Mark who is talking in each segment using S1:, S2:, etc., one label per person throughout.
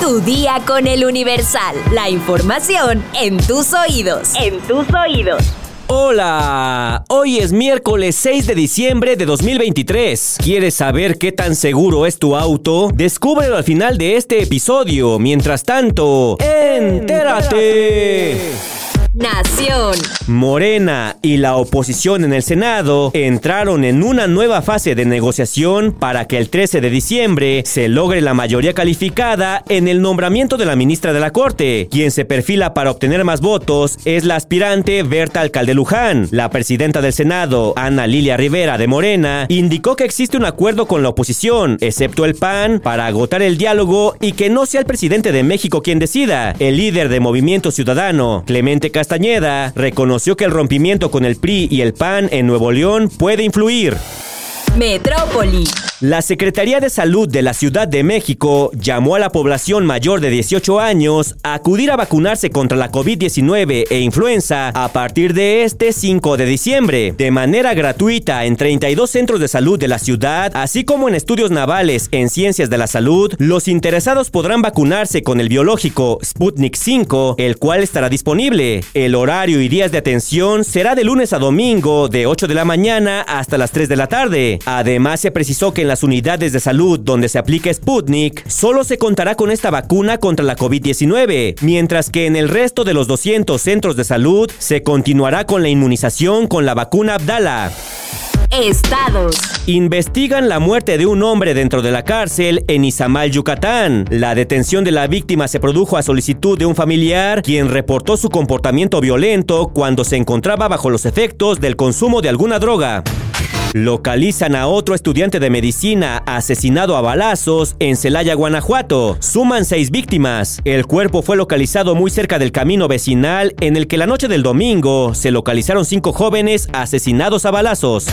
S1: Tu día con el Universal. La información en tus oídos. En tus oídos.
S2: Hola, hoy es miércoles 6 de diciembre de 2023. ¿Quieres saber qué tan seguro es tu auto? Descúbrelo al final de este episodio. Mientras tanto, entérate.
S1: Nación.
S2: Morena y la oposición en el Senado entraron en una nueva fase de negociación para que el 13 de diciembre se logre la mayoría calificada en el nombramiento de la ministra de la Corte. Quien se perfila para obtener más votos es la aspirante Berta Alcalde Luján. La presidenta del Senado, Ana Lilia Rivera de Morena, indicó que existe un acuerdo con la oposición, excepto el PAN, para agotar el diálogo y que no sea el presidente de México quien decida. El líder de Movimiento Ciudadano, Clemente Castañeda, reconoció que el rompimiento con el PRI y el PAN en Nuevo León puede influir.
S1: Metrópoli.
S2: La Secretaría de Salud de la Ciudad de México llamó a la población mayor de 18 años a acudir a vacunarse contra la COVID-19 e influenza a partir de este 5 de diciembre, de manera gratuita en 32 centros de salud de la ciudad, así como en estudios navales en ciencias de la salud. Los interesados podrán vacunarse con el biológico Sputnik 5, el cual estará disponible. El horario y días de atención será de lunes a domingo de 8 de la mañana hasta las 3 de la tarde. Además, se precisó que en las unidades de salud donde se aplica Sputnik, solo se contará con esta vacuna contra la COVID-19, mientras que en el resto de los 200 centros de salud se continuará con la inmunización con la vacuna Abdala.
S1: Estados.
S2: Investigan la muerte de un hombre dentro de la cárcel en Izamal, Yucatán. La detención de la víctima se produjo a solicitud de un familiar, quien reportó su comportamiento violento cuando se encontraba bajo los efectos del consumo de alguna droga. Localizan a otro estudiante de medicina asesinado a balazos en Celaya, Guanajuato. Suman seis víctimas. El cuerpo fue localizado muy cerca del camino vecinal en el que la noche del domingo se localizaron cinco jóvenes asesinados a balazos.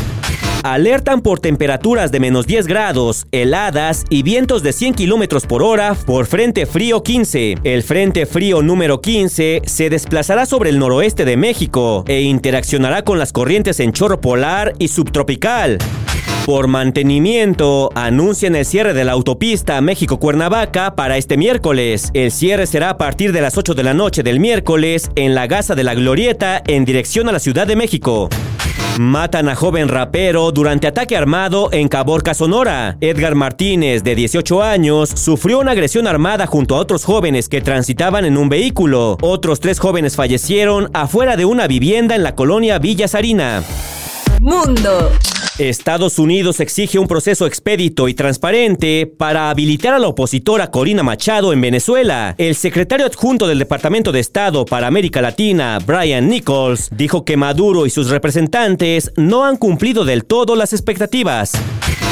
S2: Alertan por temperaturas de menos 10 grados, heladas y vientos de 100 kilómetros por hora por Frente Frío 15. El Frente Frío número 15 se desplazará sobre el noroeste de México e interaccionará con las corrientes en chorro polar y subtropical. Por mantenimiento, anuncian el cierre de la autopista México-Cuernavaca para este miércoles. El cierre será a partir de las 8 de la noche del miércoles en la Gaza de la Glorieta en dirección a la Ciudad de México. Matan a joven rapero durante ataque armado en Caborca, Sonora. Edgar Martínez, de 18 años, sufrió una agresión armada junto a otros jóvenes que transitaban en un vehículo. Otros tres jóvenes fallecieron afuera de una vivienda en la colonia Villa Sarina.
S1: Mundo.
S2: Estados Unidos exige un proceso expedito y transparente para habilitar a la opositora Corina Machado en Venezuela. El secretario adjunto del Departamento de Estado para América Latina, Brian Nichols, dijo que Maduro y sus representantes no han cumplido del todo las expectativas.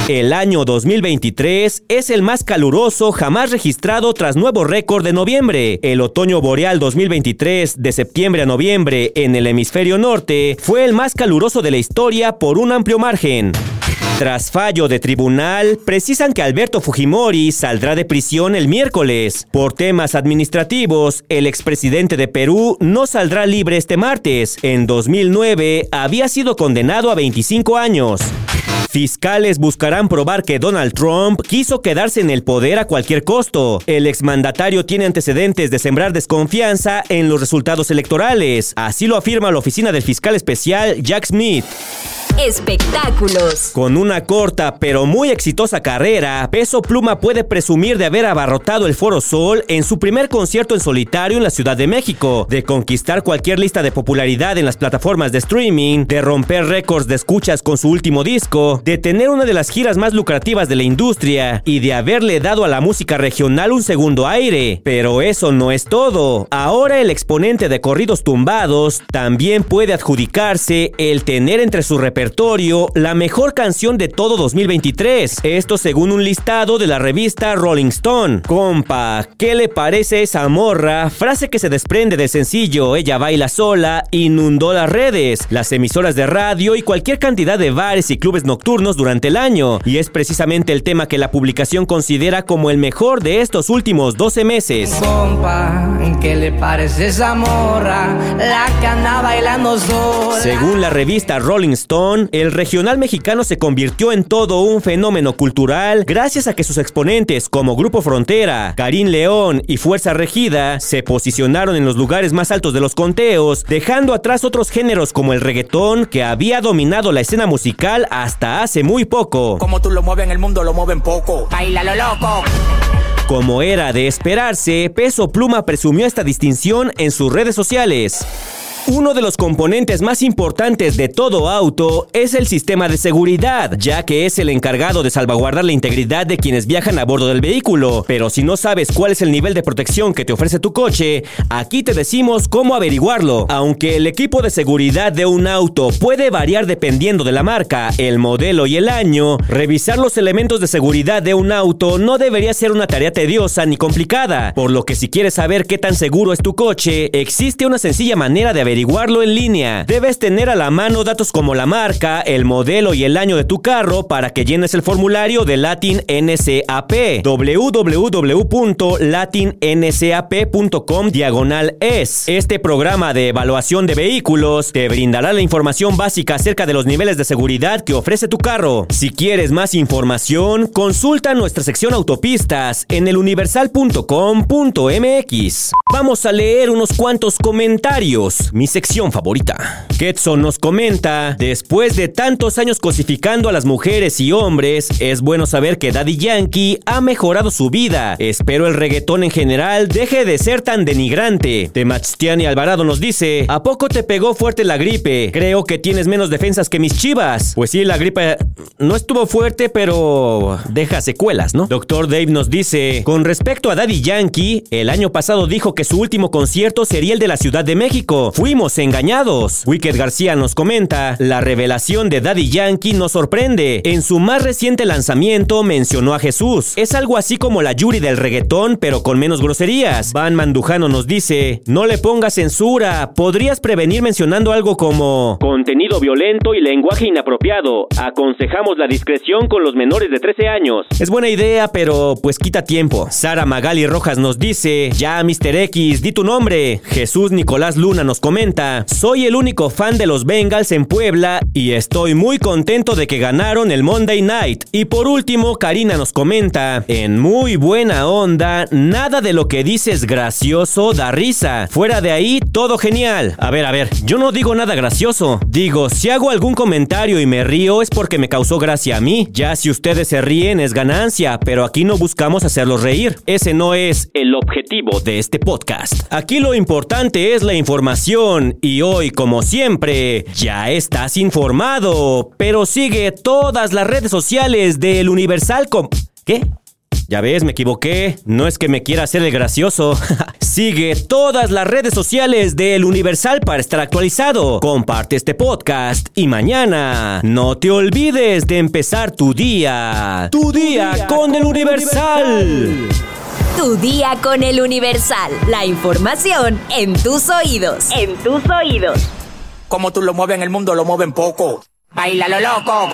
S2: El año 2023 es el más caluroso jamás registrado tras nuevo récord de noviembre. El otoño boreal 2023 de septiembre a noviembre en el hemisferio norte fue el más caluroso de la historia por un amplio margen. Tras fallo de tribunal, precisan que Alberto Fujimori saldrá de prisión el miércoles. Por temas administrativos, el expresidente de Perú no saldrá libre este martes. En 2009 había sido condenado a 25 años. Fiscales buscarán probar que Donald Trump quiso quedarse en el poder a cualquier costo. El exmandatario tiene antecedentes de sembrar desconfianza en los resultados electorales. Así lo afirma la oficina del fiscal especial Jack Smith.
S1: Espectáculos.
S2: Con una corta pero muy exitosa carrera, Peso Pluma puede presumir de haber abarrotado el Foro Sol en su primer concierto en solitario en la Ciudad de México, de conquistar cualquier lista de popularidad en las plataformas de streaming, de romper récords de escuchas con su último disco, de tener una de las giras más lucrativas de la industria y de haberle dado a la música regional un segundo aire. Pero eso no es todo. Ahora el exponente de corridos tumbados también puede adjudicarse el tener entre su repertorio la mejor canción de todo 2023. Esto según un listado de la revista Rolling Stone. Compa, ¿qué le parece esa morra? Frase que se desprende del sencillo Ella baila sola, inundó las redes, las emisoras de radio y cualquier cantidad de bares y clubes nocturnos nocturnos durante el año, y es precisamente el tema que la publicación considera como el mejor de estos últimos 12 meses.
S3: ¿qué le parece esa morra? La anda bailando sola.
S2: Según la revista Rolling Stone, el regional mexicano se convirtió en todo un fenómeno cultural gracias a que sus exponentes como Grupo Frontera, Karim León y Fuerza Regida se posicionaron en los lugares más altos de los conteos, dejando atrás otros géneros como el reggaetón que había dominado la escena musical hasta hace muy poco.
S4: Como tú lo mueves en el mundo, lo mueven poco. Baila lo loco.
S2: Como era de esperarse, Peso Pluma presumió esta distinción en sus redes sociales. Uno de los componentes más importantes de todo auto es el sistema de seguridad, ya que es el encargado de salvaguardar la integridad de quienes viajan a bordo del vehículo. Pero si no sabes cuál es el nivel de protección que te ofrece tu coche, aquí te decimos cómo averiguarlo. Aunque el equipo de seguridad de un auto puede variar dependiendo de la marca, el modelo y el año, revisar los elementos de seguridad de un auto no debería ser una tarea tediosa ni complicada, por lo que si quieres saber qué tan seguro es tu coche, existe una sencilla manera de averiguarlo averiguarlo en línea. Debes tener a la mano datos como la marca, el modelo y el año de tu carro para que llenes el formulario de Latin NCAP. www.latinsap.com diagonal es. Este programa de evaluación de vehículos te brindará la información básica acerca de los niveles de seguridad que ofrece tu carro. Si quieres más información, consulta nuestra sección autopistas en eluniversal.com.mx. Vamos a leer unos cuantos comentarios sección favorita. Ketson nos comenta, después de tantos años cosificando a las mujeres y hombres, es bueno saber que Daddy Yankee ha mejorado su vida. Espero el reggaetón en general deje de ser tan denigrante. Temachtiani Alvarado nos dice, ¿a poco te pegó fuerte la gripe? Creo que tienes menos defensas que mis chivas. Pues sí, la gripe no estuvo fuerte, pero deja secuelas, ¿no? Doctor Dave nos dice, con respecto a Daddy Yankee, el año pasado dijo que su último concierto sería el de la Ciudad de México. Fuimos engañados. Wicked García nos comenta, la revelación de Daddy Yankee nos sorprende. En su más reciente lanzamiento mencionó a Jesús. Es algo así como la Yuri del reggaetón, pero con menos groserías. Van Mandujano nos dice, no le pongas censura, podrías prevenir mencionando algo como contenido violento y lenguaje inapropiado. Aconsejamos la discreción con los menores de 13 años. Es buena idea, pero pues quita tiempo. Sara Magali Rojas nos dice, ya Mr. X, di tu nombre. Jesús Nicolás Luna nos comenta, soy el único fan de los Bengals en Puebla y estoy muy contento de que ganaron el Monday Night. Y por último, Karina nos comenta, en muy buena onda, nada de lo que dices gracioso da risa. Fuera de ahí, todo genial. A ver, a ver, yo no digo nada gracioso. Digo, si hago algún comentario y me río es porque me causó gracia a mí. Ya si ustedes se ríen es ganancia, pero aquí no buscamos hacerlos reír. Ese no es el objetivo de este podcast. Aquí lo importante es la información y hoy, como siempre, ya estás informado, pero sigue todas las redes sociales del Universal com... ¿Qué? Ya ves, me equivoqué. No es que me quiera hacer el gracioso. Sigue todas las redes sociales del Universal para estar actualizado. Comparte este podcast y mañana no te olvides de empezar tu día. Tu, día, con, el Universal.
S1: Tu día con el Universal. La información en tus oídos. En tus oídos.
S4: Como tú lo mueves en el mundo, lo mueven poco. Baila lo loco.